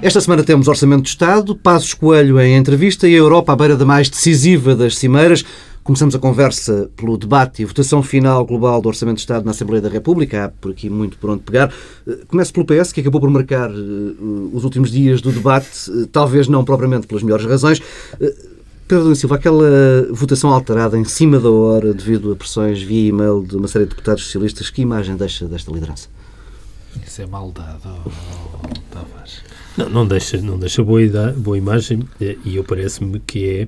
Esta semana temos Orçamento de Estado, Passos Coelho em entrevista e a Europa à beira da mais decisiva das cimeiras. Começamos a conversa pelo debate e votação final global do Orçamento de Estado na Assembleia da República. Há por aqui muito por onde pegar. Eh, começo pelo PS, que acabou por marcar uh, os últimos dias do debate, uh, talvez não propriamente pelas melhores razões. Pedro Silva, aquela votação alterada em cima da hora devido a pressões via e-mail de uma série de deputados socialistas, que imagem deixa desta liderança? Isso é maldade, oh, oh, Tavares. Não, não deixa, não deixa boa, boa imagem e eu parece-me que é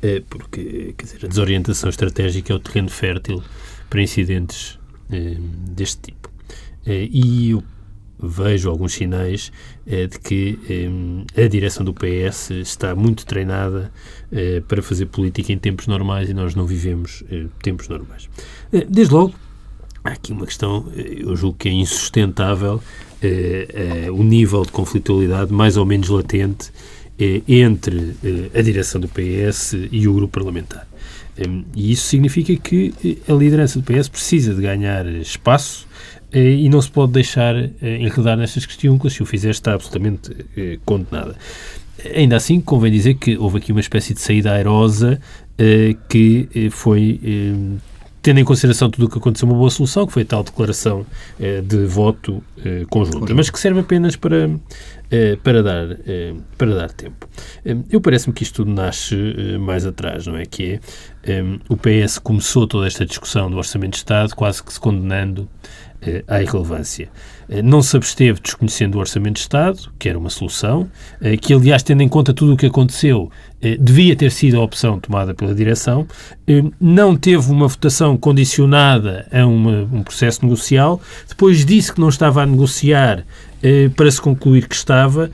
é porque quer dizer, a desorientação estratégica é o terreno fértil para incidentes é, deste tipo. É, e eu vejo alguns sinais é, de que a direção do PS está muito treinada para fazer política em tempos normais e nós não vivemos tempos normais. desde logo, há aqui uma questão, eu julgo que é insustentável o nível de conflitualidade mais ou menos latente eh, entre eh, a direção do PS e o grupo parlamentar. E isso significa que eh, a liderança do PS precisa de ganhar espaço e não se pode deixar enredar nestas questões, se o fizer está absolutamente condenada. Ainda assim, convém dizer que houve aqui uma espécie de saída airosa que foi tendo em consideração tudo o que aconteceu, uma boa solução, que foi a tal declaração eh, de voto eh, conjunta, mas que serve apenas para, eh, para, dar, eh, para dar tempo. Eh, eu parece-me que isto tudo nasce eh, mais atrás, não é? Que é o PS começou toda esta discussão do Orçamento de Estado quase que se condenando à irrelevância. Eh, não se absteve desconhecendo o Orçamento de Estado, que era uma solução, eh, que, aliás, tendo em conta tudo o que aconteceu, eh, devia ter sido a opção tomada pela direção, não teve uma votação condicionada a uma, um processo negocial, depois disse que não estava a negociar para se concluir que estava,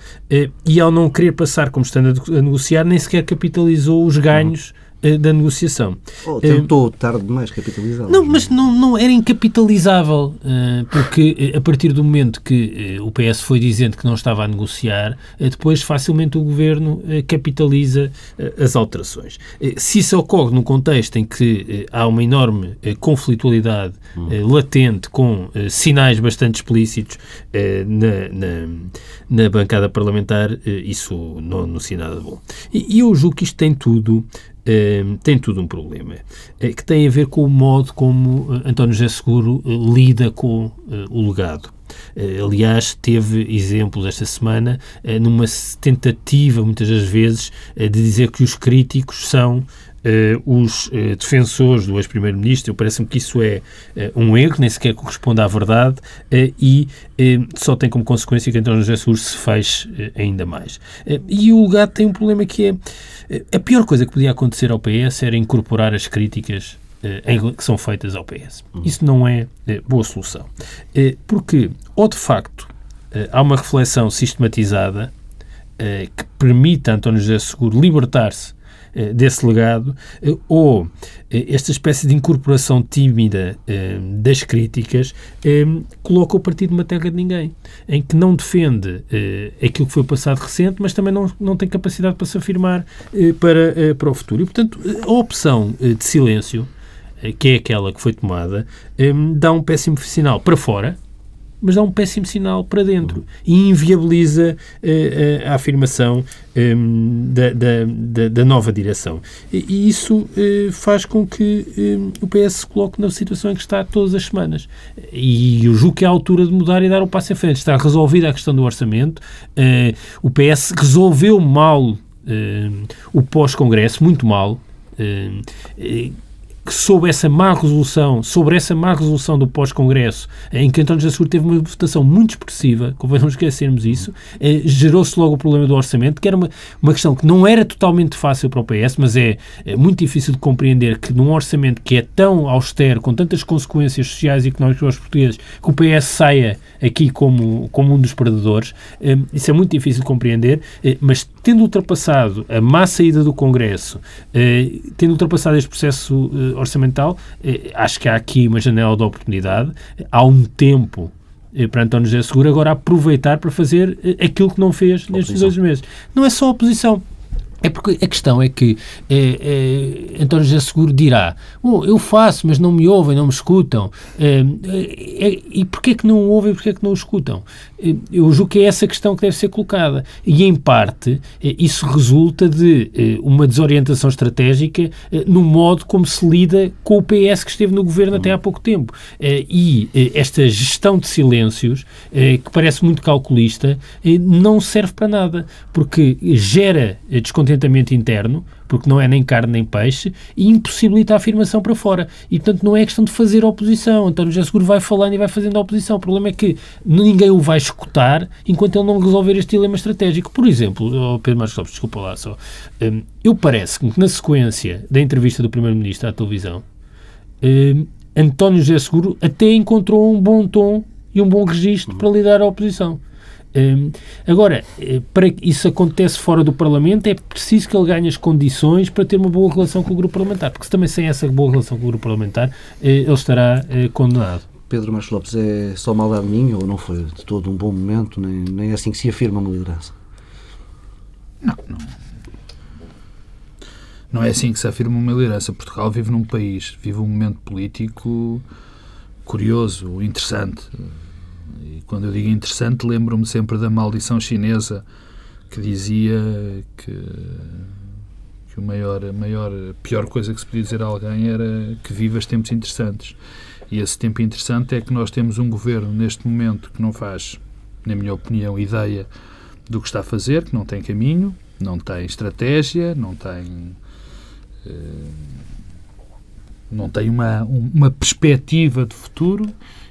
e ao não querer passar como estando a negociar, nem sequer capitalizou os ganhos eh, da negociação. Oh, tentou tarde demais capitalizar. Não, mas não, não era incapitalizável, eh, porque eh, a partir do momento que o PS foi dizendo que não estava a negociar, depois facilmente o governo capitaliza as alterações. Se isso ocorre num contexto em que há uma enorme conflitualidade hum. latente, com sinais bastante explícitos na, na, na bancada parlamentar, isso não anuncia nada bom. E eu julgo que isto tem tudo Ehm, tem tudo um problema, uh, que tem a ver com o modo como uh, António José Seguro uh, lida com o legado. aliás, teve exemplos esta semana numa tentativa, muitas das vezes, de dizer que os críticos são os uh, defensores do ex-primeiro-ministro, parece-me que isso é uh, um erro, nem sequer corresponde à verdade e só tem como consequência que António José Seguro se feche ainda mais. e o legado tem um problema que é a pior coisa que podia acontecer ao PS era incorporar as críticas que são feitas ao PS. Uhum. Isso não é boa solução. Porque, ou de facto, há uma reflexão sistematizada que permita a António José Seguro libertar-se eh, desse legado, eh, ou eh, esta espécie de incorporação tímida das críticas coloca o partido numa terra de ninguém, em que não defende aquilo que foi passado recente, mas também não, não tem capacidade para se afirmar para, para o futuro. E, portanto, a opção de silêncio, que é aquela que foi tomada, dá um péssimo sinal para fora, mas dá um péssimo sinal para dentro e inviabiliza uh, a afirmação um, ehm, da, da, da, nova direção. E, isso uh, faz com que um, o PS se coloque na situação em que está todas as semanas. E eu julgo que é a altura de mudar e dar o um passo em frente. Está resolvida a questão do orçamento. Uh, o PS resolveu mal o pós-congresso, muito mal que sob essa má resolução, sobre essa má resolução do pós-congresso, em que António Seguro teve uma votação muito expressiva, convém não esquecermos isso, eh, gerou-se logo o problema do orçamento, que era uma, uma questão que não era totalmente fácil para o PS, mas é, é muito difícil de compreender que num orçamento que é tão austero, com tantas consequências sociais e económicas para os portugueses, que o PS saia aqui como, como um dos perdedores, eh, isso é muito difícil de compreender, eh, mas tendo ultrapassado a má saída do Congresso, tendo ultrapassado este processo orçamental, eh, acho que há aqui uma janela de oportunidade. Há um tempo para António José Seguro agora aproveitar para fazer aquilo que não fez nestes dois meses. Não é só a oposição. É porque a questão é que é, é, António José Seguro dirá oh, eu faço, mas não me ouvem, não me escutam. É, e porquê que não ouvem porquê que não escutam? Eu julgo que é essa questão que deve ser colocada. E, em parte, isso resulta de uma desorientação estratégica no modo como se lida com o PS que esteve no governo até há pouco tempo. E esta gestão de silêncios, que parece muito calculista, não serve para nada, porque gera descontentamento descontentamento interno, porque não é nem carne nem peixe, e impossibilita a afirmação para fora. E, portanto, não é questão de fazer oposição. António José Seguro vai falando e vai fazendo a oposição. O problema é que ninguém o vai escutar enquanto ele não resolver este dilema estratégico. Por exemplo, oh Pedro Marcos Lopes, desculpa lá só, um, eu parece que na sequência da entrevista do Primeiro-Ministro à televisão, um, António José Seguro até encontrou um bom tom e um bom registro para lidar à oposição. Hum, agora, eh, para que isso acontece fora do Parlamento, é preciso que ele ganhe as condições para ter uma boa relação com o grupo parlamentar, porque se também sem essa boa relação com o grupo parlamentar, eh, ele estará eh, condenado. Pedro Marcos Lopes, é só maldade minha ou não foi de todo um bom momento, nem, nem é assim que se afirma uma liderança? Não, não. Não é assim que se afirma uma liderança. Portugal vive num país, vive um momento político curioso, interessante e quando eu digo interessante, lembro-me sempre da maldição chinesa que dizia que, que o maior, a maior, a pior coisa que se podia dizer a alguém era que vivas tempos interessantes. E esse tempo interessante é que nós temos um governo neste momento que não faz, na minha opinião, ideia do que está a fazer, que não tem caminho, não tem estratégia, não tem. Eh, não tem uma, uma perspectiva de futuro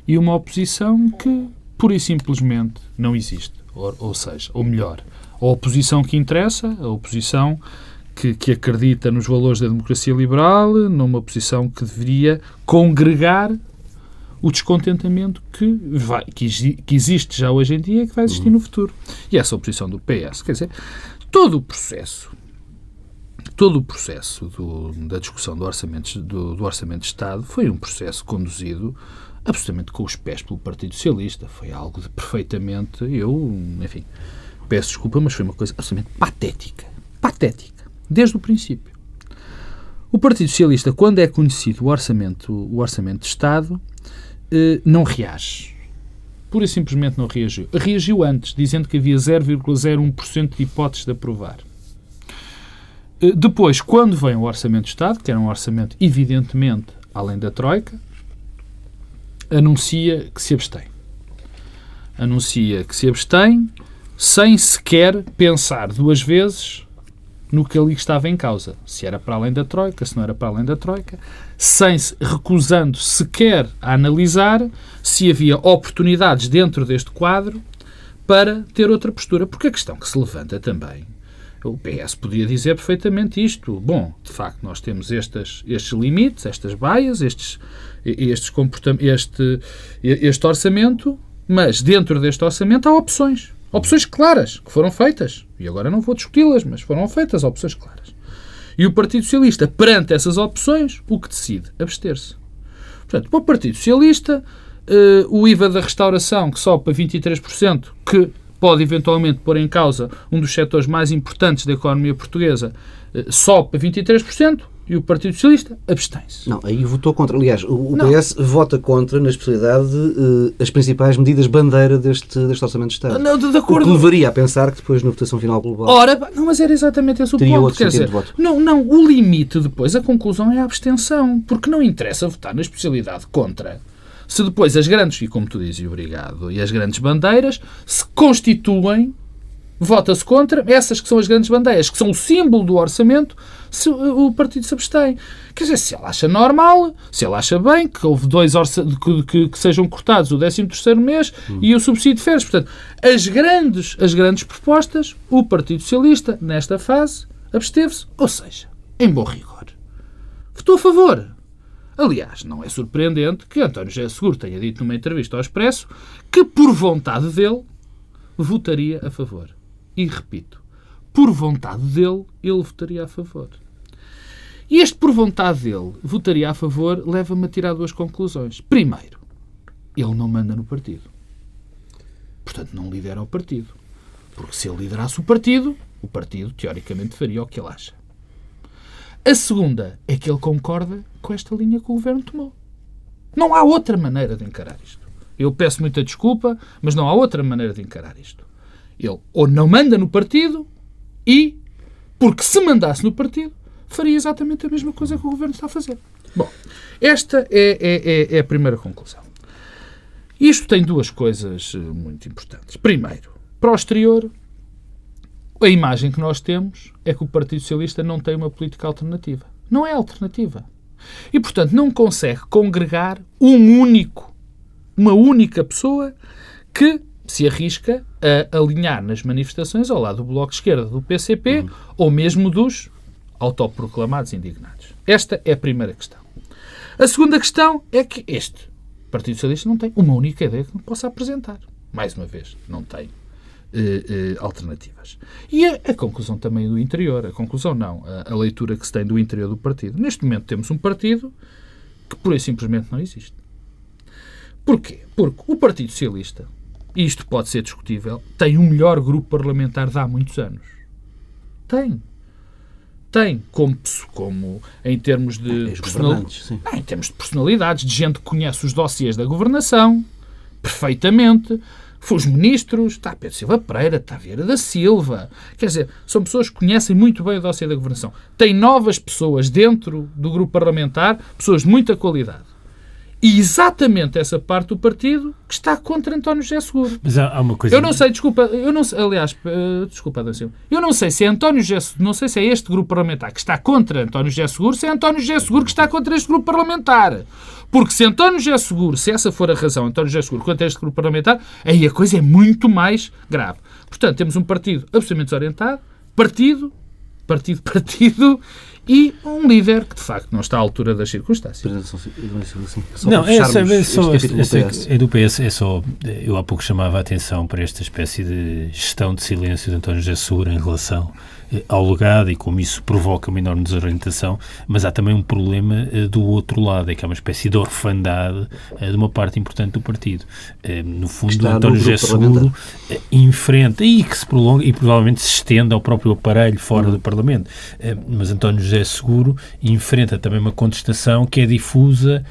e uma oposição que pura e simplesmente não existe. Ou, ou seja, ou melhor, a oposição que interessa, a oposição que, que, acredita nos valores da democracia liberal, numa posição que deveria congregar o descontentamento que, vai, que, que existe já hoje em dia e que vai existir no futuro. E essa oposição do PS, quer dizer, todo o processo, todo o processo do, da discussão do orçamento, do, do orçamento de Estado foi um processo conduzido absolutamente com os pés pelo Partido Socialista. Foi algo de perfeitamente. Eu, enfim, peço desculpa, mas foi uma coisa absolutamente patética. Patética. Desde o princípio. O Partido Socialista, quando é conhecido o orçamento, o orçamento de Estado, eh, não reage. Pura e simplesmente não reagiu. Reagiu antes, dizendo que havia 0,01% de hipóteses de aprovar. Eh, depois, quando vem o Orçamento de Estado, que era um orçamento evidentemente além da Troika, anuncia que se abstém. Anuncia que se abstém sem sequer pensar duas vezes no que ali estava em causa. Se era para além da Troika, se não era para além da Troika, sem recusando sequer a analisar se havia oportunidades dentro deste quadro para ter outra postura. Porque a questão que se levanta também o PS podia dizer perfeitamente isto. Bom, de facto, nós temos estes, limites, estas baias, estes, estes este, este orçamento, mas dentro deste orçamento há opções. Opções claras que foram feitas. E agora não vou discuti-las, mas foram feitas opções claras. E o Partido Socialista, perante essas opções, o que decide? Abster-se. Portanto, para o Partido Socialista, uh, o IVA da restauração, que sobe para 23%, que pode eventualmente pôr em causa um dos setores mais importantes da economia portuguesa, uh, sobe para 23%, e o Partido Socialista abstém-se. Não, aí votou contra. Aliás, o PS vota contra, na especialidade, uh, as principais medidas bandeira deste, deste Orçamento de Estado. Não, de acordo. O que levaria a pensar que depois, na votação final global. Ora, não, mas era exatamente esse o ponto. Quer dizer, não, não, o limite depois, a conclusão é a abstenção. Porque não interessa votar na especialidade contra. Se depois as grandes, e como tu dizes, obrigado, e as grandes bandeiras se constituem vota-se contra essas que são as grandes bandeiras, que são o símbolo do orçamento, se o partido se abstém. Quer dizer, se ele acha normal, se ele acha bem que houve dois que, que, que, sejam cortados o 13 terceiro mês hum. e o subsídio de férias. Portanto, as grandes, as grandes propostas, o Partido Socialista, nesta fase, absteve-se, ou seja, em bom rigor. Votou a favor. Aliás, não é surpreendente que António José Seguro tenha dito numa entrevista ao Expresso que, por vontade dele, votaria a favor. E repito, por vontade dele, ele votaria a favor. E este por vontade dele votaria a favor leva-me a tirar duas conclusões. Primeiro, ele não manda no partido. Portanto, não lidera o partido. Porque se ele liderasse o partido, O partido, teoricamente, faria o que ele acha. A segunda é que ele concorda com esta linha que o governo tomou. Não há outra maneira de encarar isto. Eu peço muita desculpa, mas não há outra maneira de encarar isto. Ele ou não manda no partido e, porque se mandasse no partido, faria exatamente a mesma coisa que o governo está a fazer. Bom, esta é, é, é, é a primeira conclusão. Isto tem duas coisas eh, muito importantes. Primeiro, para o exterior, a imagem que nós temos é que o Partido Socialista não tem uma política alternativa. Não é alternativa. E, portanto, não consegue congregar um único, uma única pessoa que se arrisca a alinhar nas manifestações ao lado do Bloco de Esquerda, do PCP uhum. ou mesmo dos autoproclamados indignados. Esta é a primeira questão. A segunda questão é que este Partido Socialista não tem uma única ideia que não possa apresentar. Mais uma vez, não tem eh, eh, alternativas. E a, a, conclusão também do interior, a conclusão não, a, a, leitura que se tem do interior do partido. Neste momento temos um partido que pura e simplesmente não existe. Porquê? Porque o Partido Socialista, e isto pode ser discutível, tem o melhor grupo parlamentar de há muitos anos. Tem. Tem, como, como em termos de. É, personal... em termos de personalidades, de gente que conhece os dossiês da governação perfeitamente, os ministros, está Pedro Silva Pereira, está Vieira da Silva. Quer dizer, são pessoas que conhecem muito bem o dossiê da governação. Tem novas pessoas dentro do grupo parlamentar, pessoas de muita qualidade. E exatamente essa parte do partido que está contra António José Seguro. Mas há, uma coisa... Eu não sei, desculpa, eu não sei, aliás, uh, desculpa, Adão eu não sei se é António José não sei se é este grupo parlamentar que está contra António José Seguro, se é António José Seguro que está contra este grupo parlamentar. Porque se António José Seguro, se essa for a razão, António José Seguro contra este grupo parlamentar, aí a coisa é muito mais grave. Portanto, temos um partido absolutamente desorientado, partido, partido, partido, e um líder que de facto não está à altura das circunstâncias. Não, é só, é só é do PS, é só. Eu há pouco chamava a atenção para esta espécie de gestão de silêncio de António José Segura em relação ao legado e como isso provoca uma enorme desorientação, mas há também um problema uh, do outro lado, é que há uma espécie de orfandade uh, de uma parte importante do partido. No fundo, Está António José Seguro enfrenta e que se prolonga e provavelmente se estende ao próprio aparelho fora uhum. do Parlamento. mas António José Seguro enfrenta também uma contestação que é difusa eh,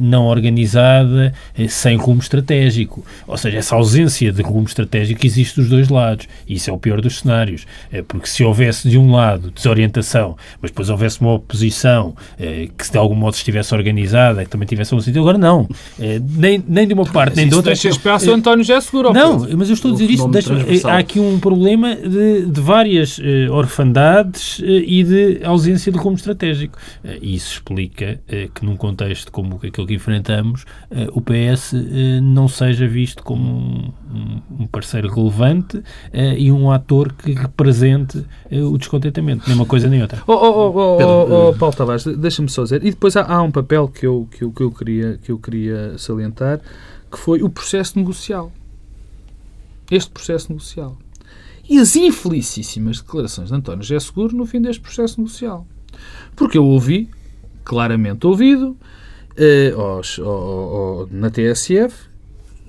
não organizada, eh, sem rumo estratégico. Ou seja, essa ausência de rumo estratégico existe dos dois lados. E isso é o pior dos cenários. Eh, porque se houvesse, de um lado, desorientação, mas depois houvesse uma oposição que, de algum modo, estivesse organizada, que também tivesse um sentido, agora não. Nem, nem de uma parte, nem de outra. Deixa espaço António já seguro. Não, mas eu estou a dizer isto. Deixa, há aqui um problema de, de várias orfandades e de ausência de rumo estratégico. E isso explica que, num contexto como aquilo que enfrentamos, uh, o PS uh, eh, não seja visto como um, um parceiro relevante uh, e um ator que represente o descontentamento, nem uma coisa nem outra. Oh, oh, oh, oh, oh, oh Paulo Tavares, deixa-me só dizer, e depois há, há, um papel que eu, que, eu, que, eu queria, que eu queria salientar, que foi o processo negocial. Este processo negocial. E as infelicíssimas declarações de António José Seguro no fim deste processo negocial. Porque eu ouvi, claramente ouvido, eh, aos, ao, ao, na TSF,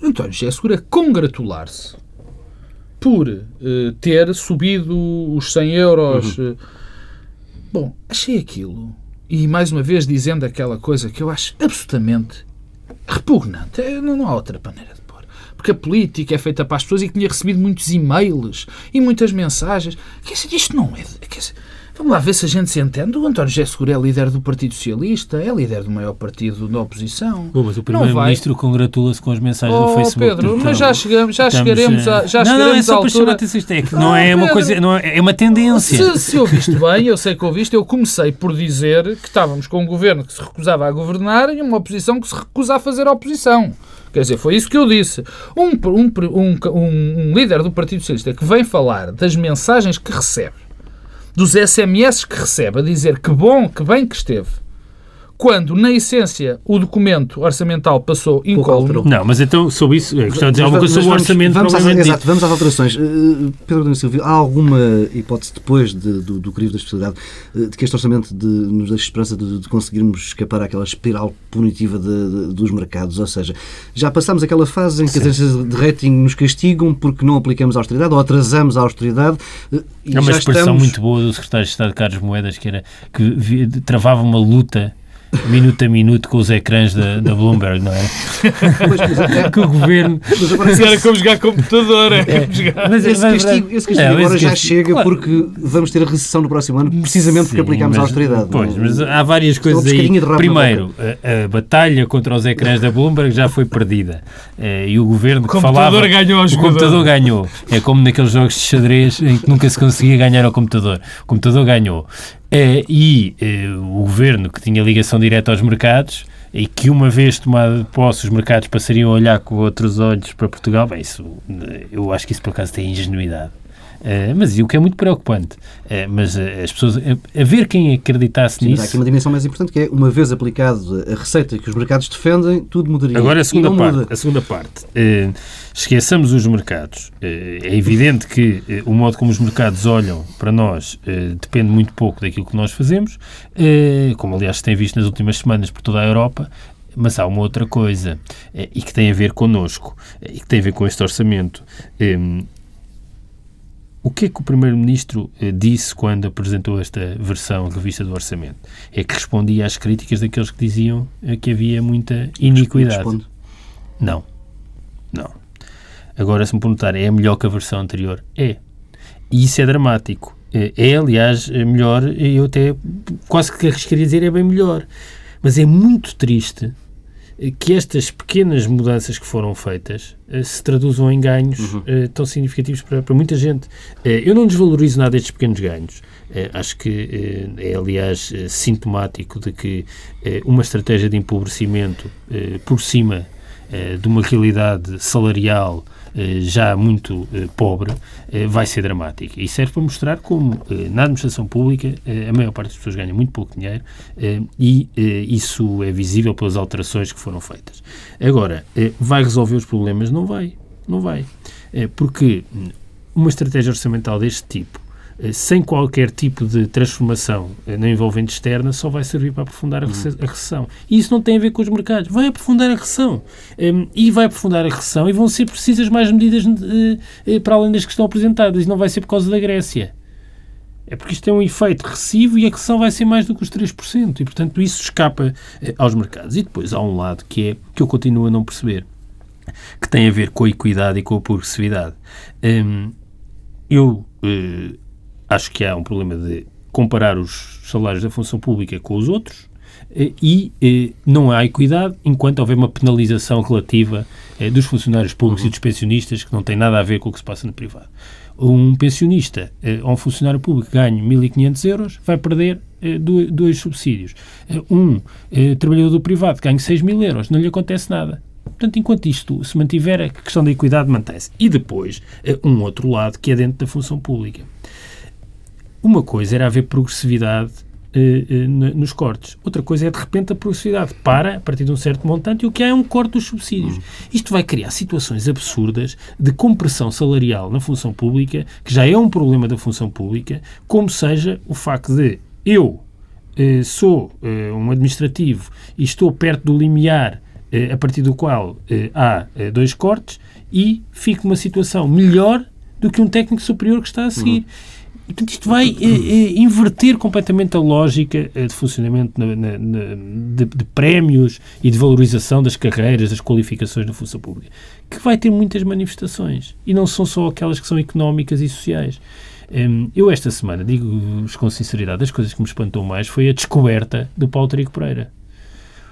António José Segura congratular-se por uh, ter subido os 100 euros. Uhum. Uh, bom, achei aquilo. E mais uma vez dizendo aquela coisa que eu acho absolutamente repugnante. Não, não há outra maneira de pôr. Porque a política é feita para as pessoas e que tinha recebido muitos e-mails e muitas mensagens. Quer dizer, isto não é. Quer dizer, Vamos lá ver se a gente se entende. O António José Seguro é líder do Partido Socialista, é líder do maior partido da oposição. Bom, mas o Primeiro-Ministro congratula-se com as mensagens oh, do Facebook. Pedro, então, mas já, chegamos, já estamos, chegaremos a. Já não, chegaremos não, é só para chamar a atenção. Isto é que não oh, é uma coisa. Não é, é uma tendência. Se, se ouviste bem, eu sei que ouviste, eu comecei por dizer que estávamos com um governo que se recusava a governar e uma oposição que se recusa a fazer oposição. Quer dizer, foi isso que eu disse. Um, um, um, um líder do Partido Socialista que vem falar das mensagens que recebe dos SMS que recebe a dizer que bom, que bem que esteve quando, na essência, o documento orçamental passou incólume. Não, mas então, sobre isso, gostava de dizer alguma coisa sobre o orçamento. Vamos às, exato, vamos às alterações. Uh, Pedro Domingos Silvio, há alguma hipótese depois de, do, do crivo da especialidade uh, de que este orçamento de, nos deixe esperança de, de, conseguirmos escapar àquela espiral punitiva de, dos mercados? Ou seja, já passamos aquela fase em que Sim. as agências de rating nos castigam porque não aplicamos a austeridade ou atrasamos a austeridade. Uh, é uma expressão estamos... muito boa do secretário de Estado Carlos Moedas, que era que travava uma luta minuto a minuto com os ecrãs da, da Bloomberg, não é? Mas, que o governo. Mas agora era como jogar computador. É, é. Jogar. Mas esse castigo, esse castigo não, agora esse já castigo, chega claro. porque vamos ter a recessão no próximo ano, precisamente porque aplicamos mas, a austeridade. Pois, não? mas há várias coisas aí. Primeiro, a, a, batalha contra os ecrãs da Bloomberg já foi perdida. É, e o governo que falava. Ganhou o computador ganhou. É como naqueles jogos de xadrez em que nunca se conseguia ganhar ao computador. O computador ganhou. É, e é, o governo que tinha ligação direta aos mercados e que uma vez tomado posse os mercados passariam a olhar com outros olhos para Portugal, bem, isso, eu acho que isso por acaso tem ingenuidade. Uh, mas o que é muito preocupante. Uh, mas uh, as pessoas, a, ver quem acreditasse Sim, nisso. Há aqui uma dimensão mais importante que é, uma vez aplicado a receita que os mercados defendem, tudo mudaria. Agora a segunda parte. Muda. A segunda parte. esqueçamos os mercados. é evidente que o modo como os mercados olham para nós depende muito pouco daquilo que nós fazemos, como aliás se tem visto nas últimas semanas por toda a Europa. Mas há uma outra coisa, e que tem a ver connosco, e que tem a ver com este orçamento. O que é que o Primeiro-Ministro eh, disse quando apresentou esta versão revista do Orçamento? É que respondia às críticas daqueles que diziam eh, que havia muita iniquidade. Responde. Não. Não. Agora, se me perguntar, é melhor que a versão anterior? É. E isso é dramático. É, é aliás, é melhor, eu até quase que arriscaria dizer é bem melhor. Mas é muito triste que estas pequenas mudanças que foram feitas uh, se traduzam em ganhos uhum. uh, tão significativos para, para muita gente. Eu não desvalorizo nada estes pequenos ganhos. acho que é, aliás, sintomático de que uma estratégia de empobrecimento por cima de uma realidade salarial eh, já muito eh, pobre, eh, vai ser dramática. E serve para mostrar como na administração pública a maior parte das pessoas ganha muito pouco dinheiro e isso é visível pelas alterações que foram feitas. Agora, vai resolver os problemas? Não vai. Não vai. Porque uma estratégia orçamental deste tipo eh, sem qualquer tipo de transformação eh, na envolvente externa, só vai servir para aprofundar a, recessão. E isso não tem a ver com os mercados. Vai aprofundar a recessão. Ehm, e vai aprofundar a recessão e vão ser precisas mais medidas uh, para além das que estão apresentadas. E não vai ser por causa da Grécia. É porque isto tem um efeito recessivo e a recessão vai ser mais do que os 3%. E, portanto, isso escapa aos mercados. E depois há um lado que é que eu continuo a não perceber, que tem a ver com a equidade e com a progressividade. Ehm, eu acho que há um problema de comparar os salários da função pública com os outros eh, e eh, não há equidade enquanto houver uma penalização relativa eh, dos funcionários públicos uhum. e dos pensionistas que não tem nada a ver com o que se passa no privado. Um pensionista ou um funcionário público que ganhe 1.500 euros vai perder dois, dois, subsídios. Um trabalhador do privado que ganhe 6 mil euros não lhe acontece nada. Portanto, enquanto isto se mantiver, a questão da equidade mantém-se. E depois, um outro lado que é dentro da função pública. Uma coisa era haver progressividade uh, uh, nos cortes. Outra coisa é, de repente, a progressividade para a partir de um certo montante e o que há é um corte dos subsídios. Uhum. Isto vai criar situações absurdas de compressão salarial na função pública, que já é um problema da função pública, como seja o facto de eu uh, sou um administrativo e estou perto do limiar a partir do qual há dois cortes e fico numa situação melhor do que um técnico superior que está a seguir. Uhum. Portanto, isto vai eh, eh, inverter completamente a lógica eh, de funcionamento na, na, na, de, de, prémios e de valorização das carreiras, das qualificações na função pública, que vai ter muitas manifestações. E não são só aquelas que são económicas e sociais. Um, eu, esta semana, digo-vos com sinceridade, das coisas que me espantou mais foi a descoberta do Paulo Trigo Pereira.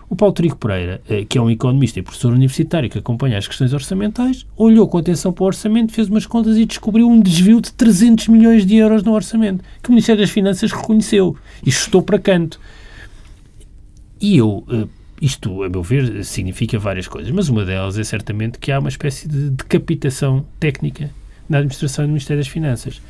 O Paulo Trigo Pereira, eh, que é um economista e professor universitário que acompanha as questões orçamentais, olhou com atenção para o orçamento, fez umas contas e descobriu um desvio de 300 milhões de euros no orçamento, que o Ministério das Finanças reconheceu e chutou para canto. E eu, eh, isto, a meu ver, significa várias coisas, mas uma delas é certamente que há uma espécie de decapitação técnica na administração do Ministério das Finanças.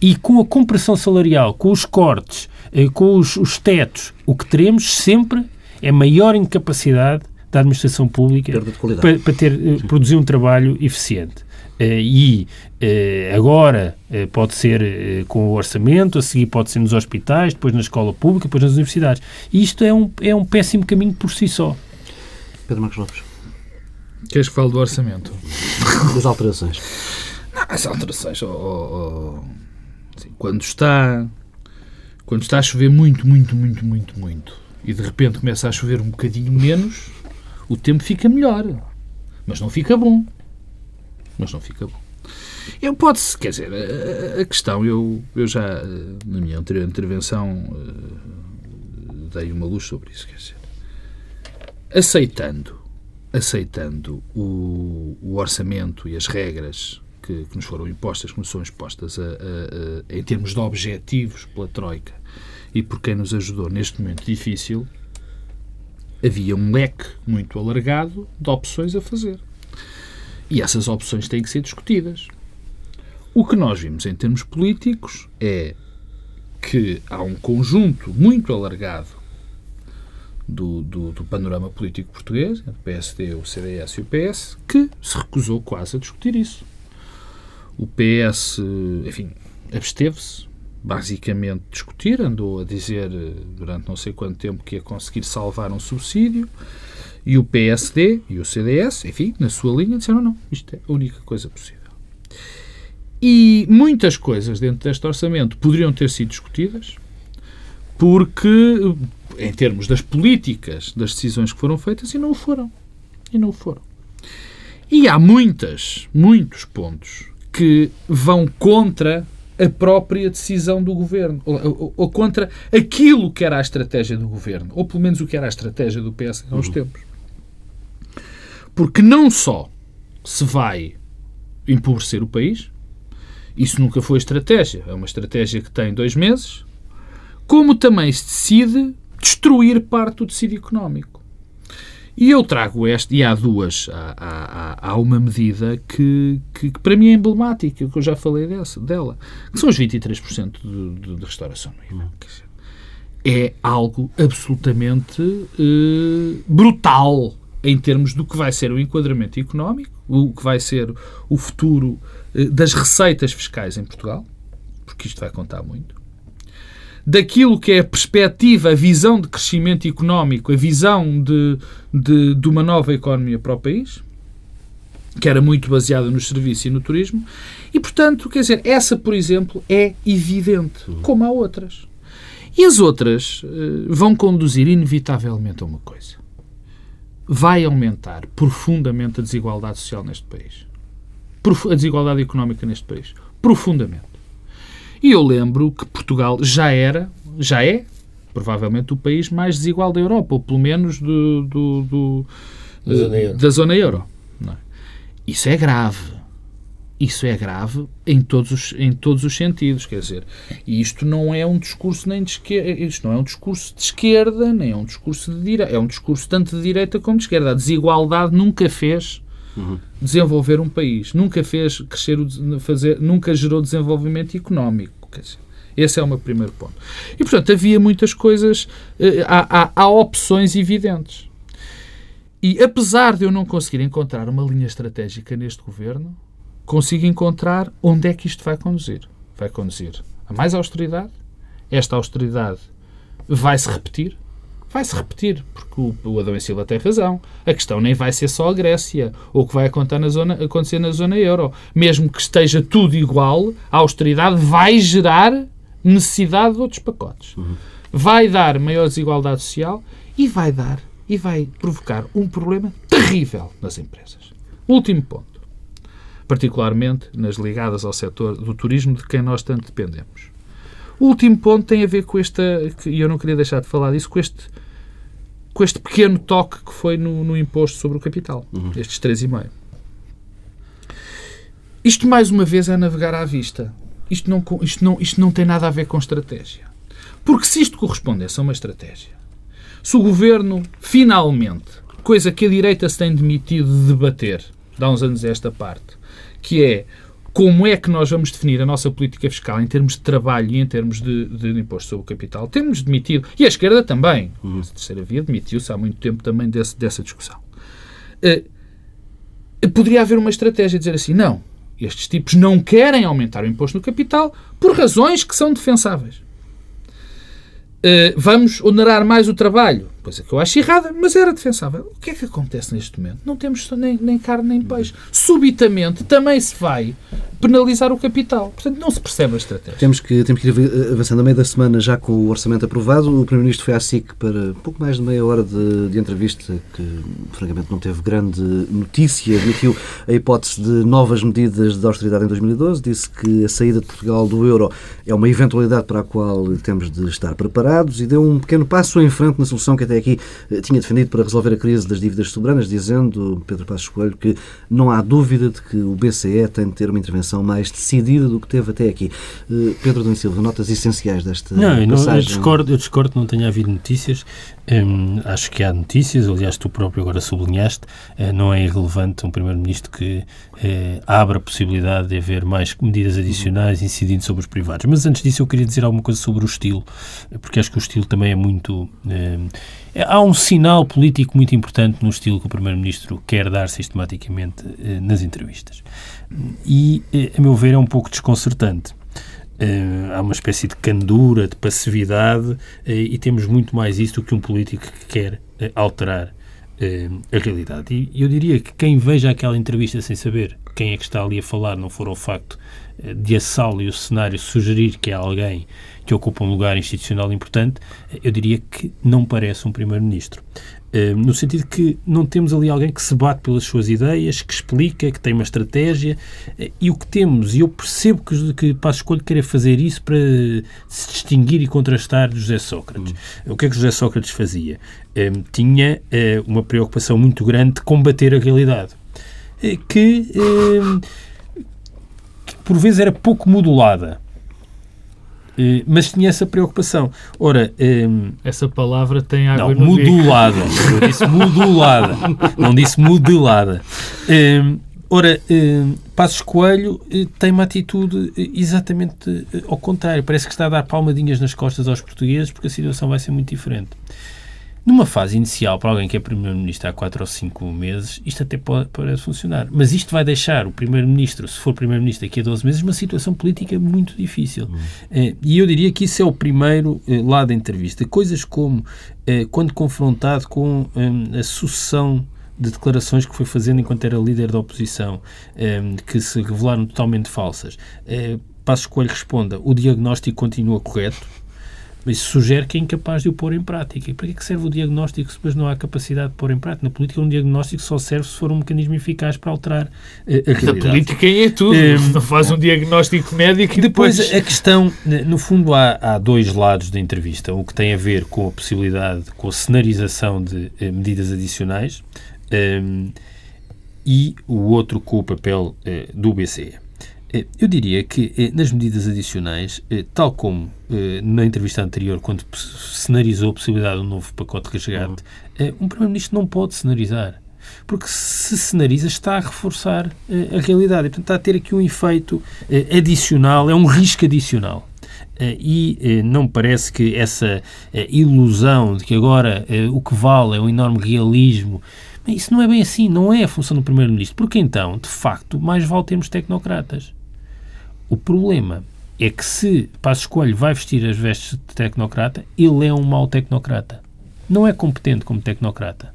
E com a compressão salarial, com os cortes, eh, com os, os tetos, o que teremos sempre é maior incapacidade da administração pública para, para, ter, eh, produzir um trabalho eficiente. Uh, e uh, agora uh, pode ser com o orçamento, a seguir pode ser nos hospitais, depois na escola pública, depois nas universidades. E isto é um, é um péssimo caminho por si só. Pedro Marcos Lopes. Queres que fale do orçamento? Das alterações. Não, as alterações. Oh, oh, oh. Assim, quando está quando está a chover muito, muito, muito, muito, muito, e de repente começa a chover um bocadinho menos, o tempo fica melhor. Mas não fica bom. Mas não fica bom. Eu pode-se, quer dizer, a, a, questão, eu, eu já, na minha anterior intervenção, eh, dei uma luz sobre isso, quer dizer, aceitando, aceitando o, o orçamento e as regras que, que, nos foram impostas, que nos são impostas a, a, em termos de objetivos pela Troika e por quem nos ajudou neste momento difícil, havia um leque muito alargado de opções a fazer. E essas opções têm que ser discutidas. O que nós vimos em termos políticos é que há um conjunto muito alargado do, do, do, panorama político português, o PSD, o CDS e o PS, que se recusou quase a discutir isso. O PS, enfim, absteve-se, basicamente discutir, andou a dizer eh, durante não sei quanto tempo que ia conseguir salvar um subsídio, e o PSD e o CDS, enfim, na sua linha, disseram não, isto é a única coisa possível. E muitas coisas dentro deste orçamento poderiam ter sido discutidas, porque, em termos das políticas, das decisões que foram feitas, e não foram. E não foram. E há muitas, muitos pontos que vão contra a própria decisão do governo, ou, ou, ou, contra aquilo que era a estratégia do governo, ou pelo menos o que era a estratégia do PS há uns uhum. tempos. Porque não só se vai empobrecer o país, isso nunca foi estratégia, é uma estratégia que tem dois meses, como também se decide destruir parte do tecido económico. E eu trago este, e há duas, há, há, há uma medida que, que, que, para mim é emblemática, que eu já falei dessa, dela, que são os 23% de, de, de restauração no IVA. É algo absolutamente uh, brutal em termos do que vai ser o enquadramento económico, o que vai ser o futuro uh, das receitas fiscais em Portugal, porque isto vai contar muito daquilo que é a perspectiva, a visão de crescimento económico, a visão de, de, de uma nova economia para o país, que era muito baseada nos serviços e no turismo, e, portanto, quer dizer, essa, por exemplo, é evidente, como há outras. E as outras uh, vão conduzir inevitavelmente a uma coisa. Vai aumentar profundamente a desigualdade social neste país. A desigualdade económica neste país. Profundamente. E eu lembro que Portugal já era, já é, provavelmente, o país mais desigual da Europa, ou pelo menos do, do, do da zona euro. Da zona euro é? Isso é grave. Isso é grave em todos, os, em todos os sentidos, quer dizer, e isto não é um discurso nem de esquerda, isto não é um discurso de esquerda, nem é um discurso de direita, é um discurso tanto de direita como de esquerda. A desigualdade nunca fez uhum. desenvolver um país. Nunca fez crescer, fazer, nunca gerou desenvolvimento económico. Quer dizer, esse é o meu primeiro ponto. E, portanto, havia muitas coisas, eh, há, há, há opções evidentes. E, apesar de eu não conseguir encontrar uma linha estratégica neste governo, consigo encontrar onde é que isto vai conduzir. Vai conduzir a mais austeridade. Esta austeridade vai se repetir vai-se repetir, porque o, o Adão e Silva tem razão. A questão nem vai ser só a Grécia, ou o que vai acontecer na, zona, acontecer na zona euro. Mesmo que esteja tudo igual, a austeridade vai gerar necessidade de outros pacotes. Uhum. Vai dar maior desigualdade social e vai dar e vai provocar um problema terrível nas empresas. Último ponto. Particularmente nas ligadas ao setor do turismo, de quem nós tanto dependemos. O último ponto tem a ver com esta, e eu não queria deixar de falar disso, com este, com este pequeno toque que foi no, no imposto sobre o capital, uhum. estes 3,5. Isto, mais uma vez, é navegar à vista. Isto não, isto, não, isto não tem nada a ver com estratégia. Porque se isto correspondesse a uma estratégia, se o governo finalmente, coisa que a direita se tem demitido de debater, dá uns anos a esta parte, que é como é que nós vamos definir a nossa política fiscal em termos de trabalho e em termos de, de imposto sobre o capital, temos demitido, e a esquerda também, uhum. a terceira via demitiu-se há muito tempo também desse, dessa discussão. Uh, poderia haver uma estratégia de dizer assim, não, estes tipos não querem aumentar o imposto no capital por razões que são defensáveis. Uh, vamos onerar mais o trabalho coisa que eu acho errada, mas era defensável. O que é que acontece neste momento? Não temos nem, nem carne nem peixe. Subitamente também se vai penalizar o capital. Portanto, não se percebe a estratégia. Temos que, temos que ir avançando a meio da semana já com o orçamento aprovado. O Primeiro-Ministro foi à SIC para pouco mais de meia hora de, de entrevista, que francamente não teve grande notícia. Admitiu a hipótese de novas medidas de austeridade em 2012. Disse que a saída de Portugal do euro é uma eventualidade para a qual temos de estar preparados e deu um pequeno passo em frente na solução que até aqui eh, tinha defendido para resolver a crise das dívidas soberanas, dizendo, Pedro Passos Coelho, que não há dúvida de que o BCE tem de ter uma intervenção mais decidida do que teve até aqui. Eh, Pedro Domingos Silva, notas essenciais desta não, passagem? eu discordo, eu discordo não tenha havido notícias. Hum, acho que há notícias, aliás, tu próprio agora sublinhaste, uh, não é irrelevante um Primeiro-Ministro que abra a possibilidade de haver mais medidas adicionais incidindo sobre os privados. Mas antes disso, eu queria dizer alguma coisa sobre o estilo, porque acho que o estilo também é muito. Há um sinal político muito importante no estilo que o Primeiro-Ministro quer dar sistematicamente nas entrevistas. E, a meu ver, é um pouco desconcertante. Uh, há uma espécie de candura, de passividade, e temos muito mais isso do que um político que quer alterar a realidade. E eu diria que quem veja aquela entrevista sem saber quem é que está ali a falar, não for o facto de a sala e o cenário sugerir que é alguém que ocupa um lugar institucional importante, eu diria que não parece um primeiro-ministro. Uh, no sentido que não temos ali alguém que se bate pelas suas ideias, que explica, que tem uma estratégia, uh, e o que temos, e eu percebo que, que Passo Escolho querer fazer isso para se distinguir e contrastar José Sócrates. Hum. O que é que José Sócrates fazia? Uh, tinha uma preocupação muito grande de combater a realidade, que, que por vezes era pouco modulada. Eh, mas tinha essa preocupação. Ora, um, ehm, essa palavra tem água não, no modulada. Eu disse modulada, não disse modelada. Um, ehm, ora, um, ehm, Passos Coelho eh, tem uma atitude eh, exatamente ao contrário. Parece que está a dar palmadinhas nas costas aos portugueses porque a situação vai ser muito diferente. Numa fase inicial, para alguém que é Primeiro-Ministro há 4 ou 5 meses, isto até pode, pode funcionar. Mas isto vai deixar o Primeiro-Ministro, se for Primeiro-Ministro daqui a 12 meses, uma situação política muito difícil. Uhum. Eh, e eu diria que isso é o primeiro eh, lado da entrevista. Coisas como, eh, quando confrontado com a sucessão de declarações que foi fazendo enquanto era líder da oposição, que se revelaram totalmente falsas. Passo Escolho responda: o diagnóstico continua correto mas sugere que é incapaz de o pôr em prática. E para que, é que serve o diagnóstico se depois não há capacidade de pôr em prática? Na política, um diagnóstico só serve se for um mecanismo eficaz para alterar uh, a realidade. Na política é tudo. Um, não faz um diagnóstico médico e depois... depois... a questão, no fundo, há, há dois lados da entrevista. O que tem a ver com a possibilidade, com a cenarização de uh, medidas adicionais um, e o outro com o papel uh, do BCE. Eh, eu diria que eh, nas medidas adicionais, eh, tal como na entrevista anterior, quando cenarizou a possibilidade de um novo pacote de resgate, uhum. um Primeiro-Ministro não pode cenarizar. Porque se cenariza, está a reforçar a realidade. E, portanto, está a ter aqui um efeito adicional, é um risco adicional. E não parece que essa ilusão de que agora o que vale é um enorme realismo isso não é bem assim, não é a função do Primeiro-Ministro, porque então, de facto, mais vale termos tecnocratas. O problema é que se Passos Coelho vai vestir as vestes de tecnocrata, ele é um mau tecnocrata. Não é competente como tecnocrata.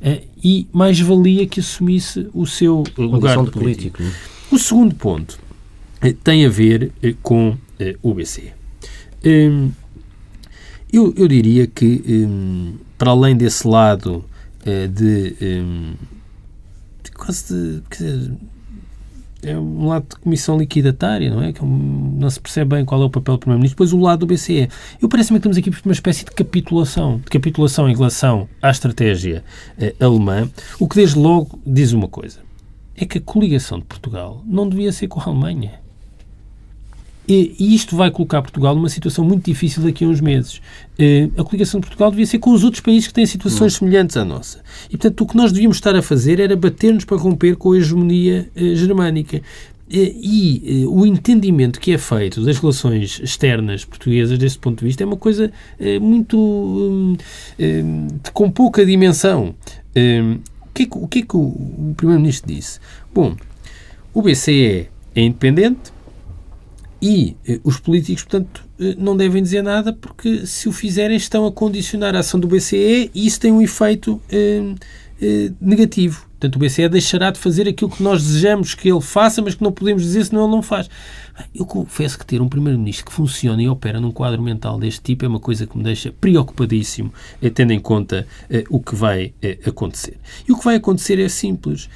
Eh, e mais valia que assumisse o seu lugar de político. político. É? O segundo ponto eh, tem a ver eh, com o BC. Hum, eu, eu diria que, hum, para além desse lado de, hum, de quase de, é um lado de comissão liquidatária, não é? Que é não se percebe bem qual é o papel do Primeiro-Ministro. Depois o lado do BCE. Eu parece-me que estamos aqui por uma espécie de capitulação, de capitulação em relação à estratégia eh, alemã, o que desde logo diz uma coisa. É que a coligação de Portugal não devia ser com a Alemanha. E, isto vai colocar Portugal numa situação muito difícil daqui a uns meses. Eh, a coligação de Portugal devia ser com os outros países que têm situações semelhantes à nossa. E, portanto, o que nós devíamos estar a fazer era bater-nos para romper com a hegemonia eh, germânica. e o entendimento que é feito das relações externas portuguesas, desse ponto de vista, é uma coisa muito. Hum, hum, com pouca dimensão. Hum, o que é que o, é que o Primeiro-Ministro disse? Bom, o BCE é independente e os políticos, portanto, não devem dizer nada porque, se o fizerem, estão a condicionar a ação do BCE e isso tem um efeito negativo. Portanto, o BCE deixará de fazer aquilo que nós desejamos que ele faça, mas que não podemos dizer senão ele não faz. Eu confesso que ter um Primeiro-Ministro que funciona e opera num quadro mental deste tipo é uma coisa que me deixa preocupadíssimo, eh, tendo em conta eh, o que vai eh, acontecer. E o que vai acontecer é simples.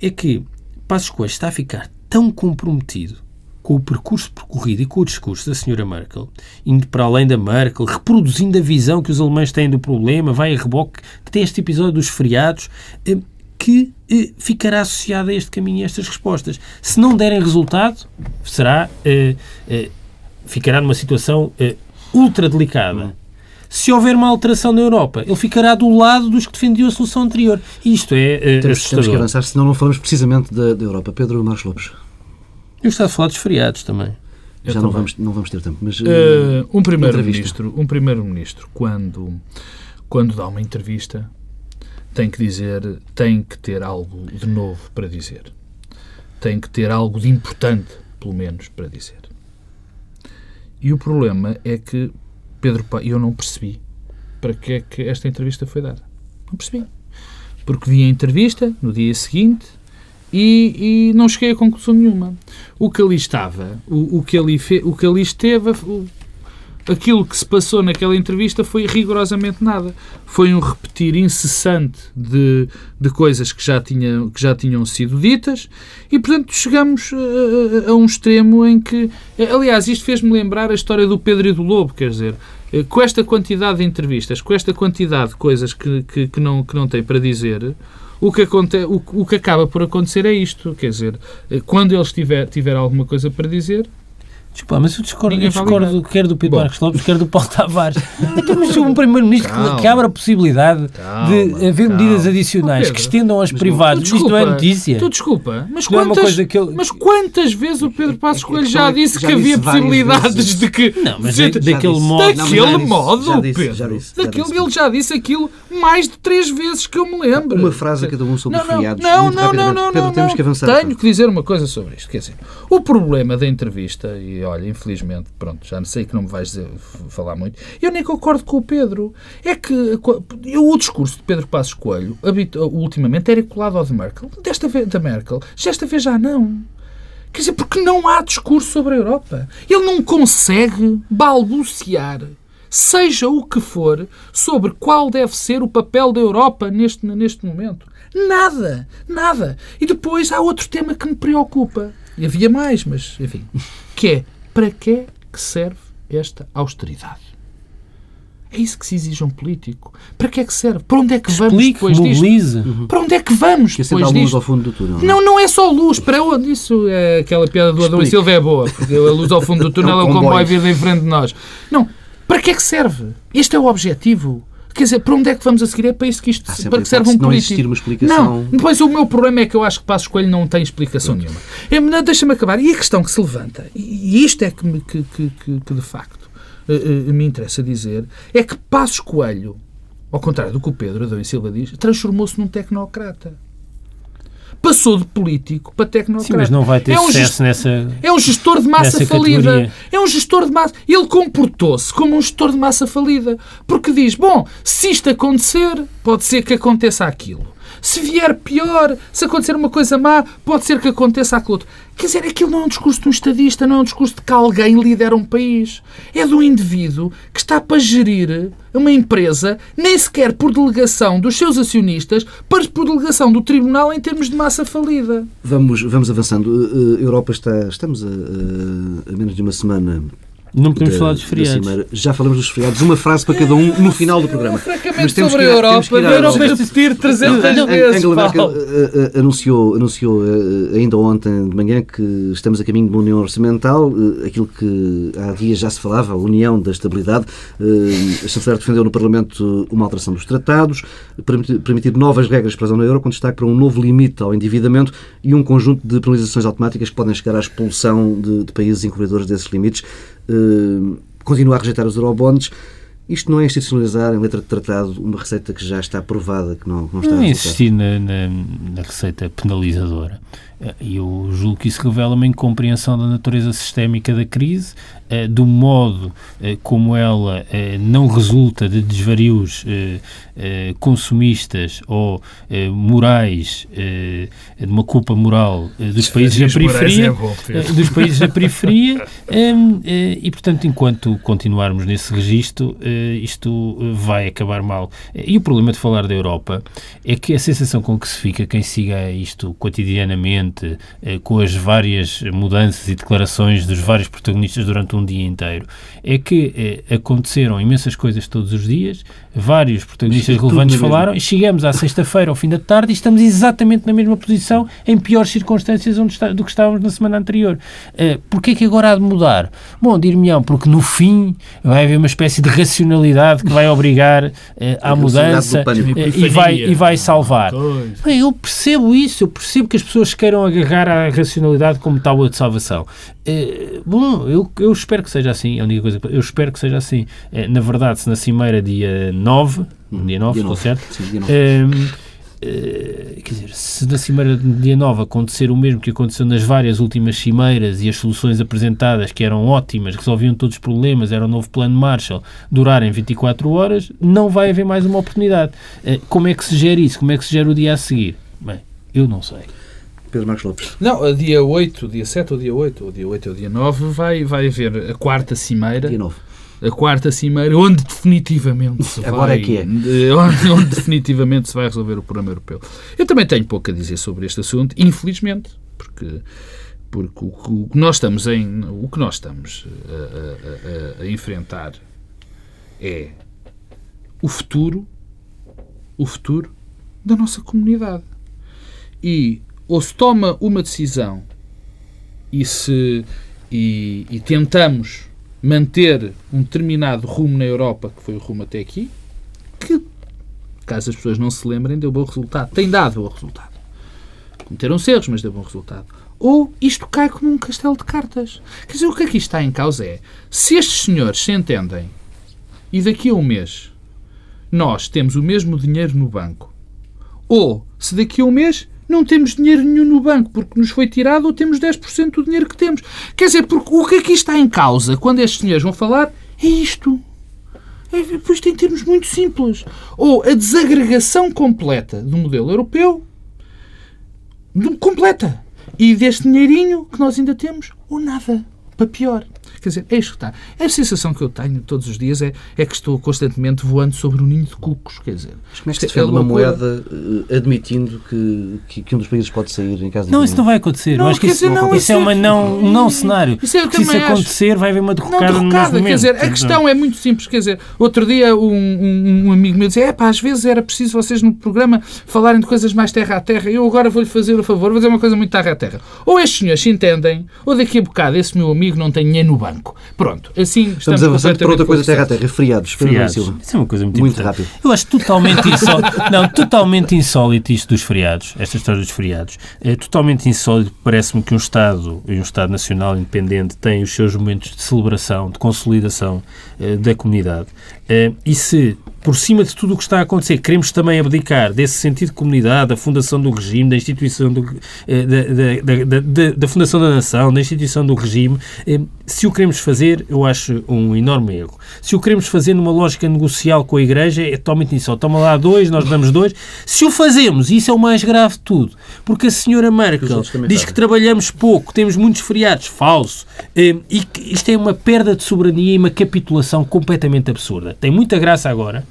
É que Passos Coelho está a ficar tão comprometido com o percurso percorrido e com o discurso da senhora Merkel, indo para além da Merkel, reproduzindo a visão que os alemães têm do problema, vai a reboque, que tem este episódio dos feriados, que eh, ficará associada a este caminho e a estas respostas. Se não derem resultado, será, eh, eh, ficará numa situação eh, ultra delicada. Se houver uma alteração na Europa, ele ficará do lado dos que defendiam a solução anterior. Isto é uh, temos, temos, que avançar, senão não falamos precisamente da, da Europa. Pedro Marcos Lopes. Eu estava a falar dos feriados também. Eu Já não vamos, não vamos ter tempo. Mas, uh, um primeiro-ministro, um primeiro-ministro, quando, quando dá uma entrevista, tem que dizer, tem que ter algo de novo para dizer. Tem que ter algo de importante, pelo menos, para dizer. E o problema é que Pedro eu não percebi para que é que esta entrevista foi dada. Não percebi. Porque vi a entrevista no dia seguinte e, e não cheguei a conclusão nenhuma. O que ali estava, o, o que, ali fe, o que ali esteve, o, aquilo que se passou naquela entrevista foi rigorosamente nada. Foi um repetir incessante de, de coisas que já, tinha, que já tinham sido ditas e, portanto, chegamos a, a, um extremo em que. Aliás, isto fez-me lembrar a história do Pedro e do Lobo, quer dizer, eh, com esta quantidade de entrevistas, com esta quantidade de coisas que, que, que não, que não tem para dizer. O que, aconte, o, o que acaba por acontecer é isto, quer dizer, eh, quando ele tiver, tiver alguma coisa para dizer, Desculpa, mas eu discordo, eu discordo quer do Pedro Bom. Marcos Lopes, quer do Paulo Tavares. então, mas um Primeiro-Ministro que abre a possibilidade calma, de haver calma. medidas adicionais que estendam aos mas, privados. Desculpa, Isto não é notícia. Tu desculpa, mas, quantas, é ele... mas quantas vezes o Pedro Passos Coelho já disse já que havia possibilidades de que... Não, mas de, daquele modo... Daquele modo, Pedro. Daquele, ele já disse aquilo mais de três vezes que eu me lembro. Uma frase a cada um sobre não, os feriados. Não, não, não, não, não. Temos que avançar. Tenho que dizer uma coisa sobre isto. Quer dizer, o problema da entrevista, e olha, infelizmente, pronto, já não sei que não me vais dizer, falar muito, eu nem concordo com o Pedro. É que eu, o discurso de Pedro Passos Coelho, ultimamente, era colado ao de Merkel. Desta vez, da Merkel, desta vez já não. Quer dizer, porque não há discurso sobre a Europa. Ele não consegue balbuciar seja o que for, sobre qual deve ser o papel da Europa neste, neste momento. Nada, nada. E depois há outro tema que me preocupa. E havia mais, mas enfim. Que é, para que que serve esta austeridade? É isso que se exige a um político. Para que é que serve? Para onde é que vamos Explique, depois mobilize. disto? Uhum. Para onde é que vamos que depois disto? luz ao fundo do túnel. Não, não é só luz. Para onde? Isso é aquela piada do Adão e Silva é boa. Porque a luz ao fundo do túnel é, um é o comboio vir em frente de nós. Não. Para que é que serve? Este é o objetivo. Quer dizer, para onde é que vamos a seguir? É para isso que isto para que serve um não político. Não uma explicação. Não, depois o meu problema é que eu acho que Passos Coelho não tem explicação Pronto. nenhuma. Deixa-me acabar. E a questão que se levanta, e isto é que, me, que, que, que de facto uh, uh, me interessa dizer, é que Passos Coelho, ao contrário do que o Pedro Adão e Silva diz, transformou-se num tecnocrata passou de político para tecnocrata. Sim, mas não vai ter é um sucesso nessa É um gestor de massa falida. Categoria. É um gestor de massa... Ele comportou-se como um gestor de massa falida. Porque diz, bom, se isto acontecer, pode ser que aconteça aquilo. Se vier pior, se acontecer uma coisa má, pode ser que aconteça aquilo outro. Quer dizer, aquilo não é um discurso de um estadista, não é um discurso de que alguém lidera um país. É de um indivíduo que está para gerir uma empresa, nem sequer por delegação dos seus acionistas, mas por delegação do tribunal em termos de massa falida. Vamos, vamos avançando. A Europa está. Estamos a, a menos de uma semana Não podemos da, falar dos feriados. Já falamos dos feriados. Uma frase para cada um no final do programa. Mas temos sobre que ir, a Europa. A Europa é existir 300 vezes. Angela Merkel uh, anunciou, anunciou uh, ainda ontem de manhã que estamos a caminho de uma união orçamental. Uh, aquilo que há dias já se falava, a união da estabilidade. a chanceler defendeu no Parlamento uma alteração dos tratados, permitir, permitir novas regras para a zona euro, com destaque para um novo limite ao endividamento e um conjunto de penalizações automáticas que podem chegar à expulsão de, de países incumpridores desses limites. Uh, continua a rejeitar os eurobonds. Isto não é institucionalizar em letra de tratado uma receita que já está provada, que não, não está não a insistir na, na, na, receita penalizadora. Eh, eu julgo que isso revela uma incompreensão da natureza sistémica da crise, eh, do modo eh, como ela não resulta de desvarios consumistas ou morais, de uma culpa moral dos países da periferia, é dos países da periferia, e portanto, enquanto continuarmos nesse registro, isto vai acabar mal. E o problema de falar da Europa é que a sensação com que se fica quem siga isto cotidianamente eh, com as várias mudanças e declarações dos vários protagonistas durante um dia inteiro, é que eh, aconteceram imensas coisas todos os dias, vários protagonistas relevantes falaram, e chegamos à sexta-feira, ao fim da tarde, e estamos exatamente na mesma posição, em piores circunstâncias onde está, do que estávamos na semana anterior. Uh, Porquê que agora há de mudar? Bom, dir-me-ão, porque no fim vai haver uma espécie de racionalidade que vai obrigar uh, à mudança uh, e, vai, e vai salvar. Bem, eu percebo isso, eu percebo que as pessoas queiram queiram agarrar à racionalidade como tábua de salvação. É, bom, eu, eu espero que seja assim. É a única coisa eu espero que seja assim. É, na verdade, se na Cimeira dia 9, hum, dia 9, estou certo? Sim, dia 9. Uh, quer dizer, se na Cimeira de dia 9 acontecer o mesmo que aconteceu nas várias últimas cimeiras e as soluções apresentadas, que eram ótimas, resolviam todos os problemas, era o novo plano Marshall, durarem 24 horas, não vai haver mais uma oportunidade. Uh, como é que se gera isso? Como é que se gera o dia a seguir? Bem, eu não sei. Pedro Marcos Lopes. Não, dia 8, dia 7 ou dia 8, ou dia 8 ou dia 9, vai, vai haver a quarta cimeira. Dia 9 a quarta cimeira, onde definitivamente se Agora vai, é que é. Onde, onde, definitivamente se vai resolver o problema europeu. Eu também tenho pouco a dizer sobre este assunto, infelizmente, porque, porque o, o que nós estamos em, o que nós estamos a, a, a, a enfrentar é o futuro, o futuro da nossa comunidade. E ou se toma uma decisão e, se, e, e tentamos manter um determinado rumo na Europa, que foi o rumo até aqui, que, caso as pessoas não se lembrem, deu bom resultado. Tem dado bom resultado. Cometeram-se erros, mas deu bom resultado. Ou isto cai como um castelo de cartas. Quer dizer, o que aqui está em causa é se estes senhores se entendem e daqui a um mês nós temos o mesmo dinheiro no banco, ou se daqui a um mês não temos dinheiro nenhum no banco porque nos foi tirado ou temos 10% do dinheiro que temos. Quer dizer, porque o que aqui está em causa quando estes senhores vão falar é isto. É, isto em termos muito simples. Ou a desagregação completa do modelo europeu, completa, e deste dinheirinho que nós ainda temos, ou nada, para pior. Quer dizer, é isto que está. A sensação que eu tenho todos os dias é, é que estou constantemente voando sobre um ninho de cucos. Quer dizer, Mas como é que se defende é uma moeda uh, admitindo que, que, que, um dos países pode sair em caso de. Não, isso não vai acontecer. Não, acho que isso, dizer, não, isso é, uma não, um não cenário. Isso é se isso acontecer, acho. vai haver uma derrocada, não, derrocada Quer dizer, a questão é muito simples. Quer dizer, outro dia um, um, um amigo meu dizia: é pá, às vezes era preciso vocês no programa falarem de coisas mais terra a terra. Eu agora vou-lhe fazer o favor, vou dizer uma coisa muito terra a terra. Ou estes senhores se entendem, ou daqui a bocado esse meu amigo não tem dinheiro no banco. Pronto, assim estamos, estamos avançando para outra coisa terra a terra, feriados. feriados. Isso é uma coisa muito, muito rápido. Eu acho totalmente insólito, não, totalmente insólito isto dos feriados, esta história dos feriados. É totalmente insólito, parece-me que um Estado, e um Estado nacional independente, tem os seus momentos de celebração, de consolidação eh, da comunidade. Eh, e se por cima de tudo o que está a acontecer, queremos também abdicar desse sentido de comunidade, da fundação do regime, da instituição do, eh, da, da, da, da, fundação da nação, da instituição do regime. Eh, se o queremos fazer, eu acho um enorme erro. Se o queremos fazer numa lógica negocial com a Igreja, é totalmente insólito. Toma lá dois, nós damos dois. Se o fazemos, isso é o mais grave de tudo, porque a senhora Merkel diz que trabalhamos pouco, temos muitos feriados, falso, eh, e que isto é uma perda de soberania e uma capitulação completamente absurda. Tem muita graça agora,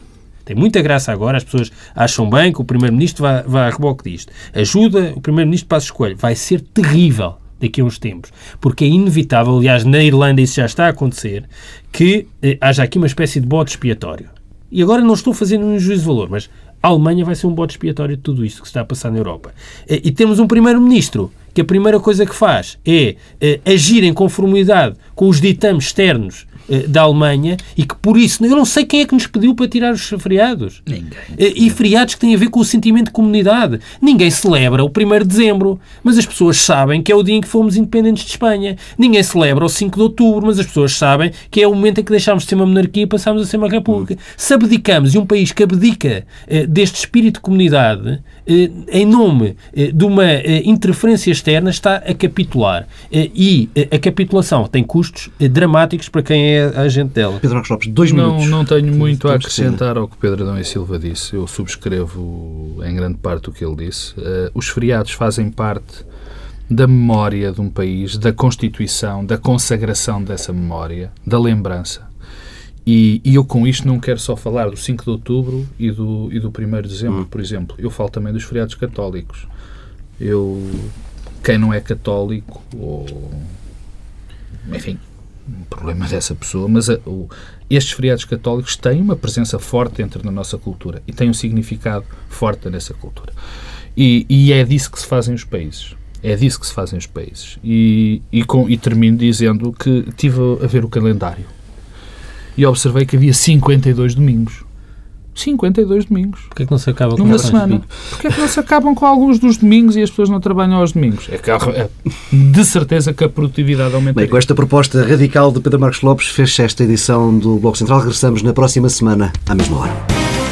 tem muita graça agora, as pessoas acham bem que o Primeiro-Ministro vá, vá a reboque disto. Ajuda o Primeiro-Ministro para a escolha. Vai ser terrível. daqui a uns tempos. Porque é inevitável, aliás, na Irlanda isso já está a acontecer, que eh, haja aqui uma espécie de bode expiatório. E agora não estou fazendo um juízo de valor, mas a Alemanha vai ser um bode expiatório de tudo isto que está a passar na Europa. Eh, e temos um primeiro-ministro que a primeira coisa que faz é eh, agir em conformidade com os ditames externos da Alemanha e que por isso, eu não sei quem é que nos pediu para tirar os feriados. Ninguém. Eh, E feriados que têm a ver com o sentimento de comunidade. Ninguém celebra o 1 de dezembro, mas as pessoas sabem que é o dia em que fomos independentes de Espanha. Ninguém celebra o 5 de outubro, mas as pessoas sabem que é o momento em que deixámos de ser uma monarquia e passámos a ser uma república. Se abdicamos, e um país que abdica eh, deste espírito de comunidade, eh, em nome eh, de uma eh, interferência externa, está a capitular. Eh, e eh, a capitulação tem custos eh, dramáticos para quem é agente dela. Pedro Marcos Lopes, dois Não, minutos. não tenho muito a acrescentar ao que Pedro Adão e Silva disse. Eu subscrevo em grande parte o que ele disse. Eh, os feriados fazem parte da memória de um país, da constituição, da consagração dessa memória, da lembrança. E, e eu com isto não quero só falar do 5 de outubro e do, e do 1 de dezembro, por exemplo. Eu falo também dos feriados católicos. Eu, quem não é católico, ou enfim, um problema dessa pessoa, mas a- o- estes feriados católicos têm uma presença forte dentro da nossa cultura e têm um significado forte nessa cultura. E, e é disso que se fazem os países. É disso que se fazem os países. E, e, com, e termino dizendo que tive a ver o calendário e observei que havia 52 domingos. 52 domingos. Porquê é que não se acaba com Numa semana. Porquê é que não se acabam com alguns dos domingos e as pessoas não trabalham aos domingos? É que, é de certeza que a produtividade Bem, aumentaria. com esta proposta radical de Pedro Marcos Lopes, fecha esta edição do Bloco Central. Regressamos na próxima semana, à mesma hora.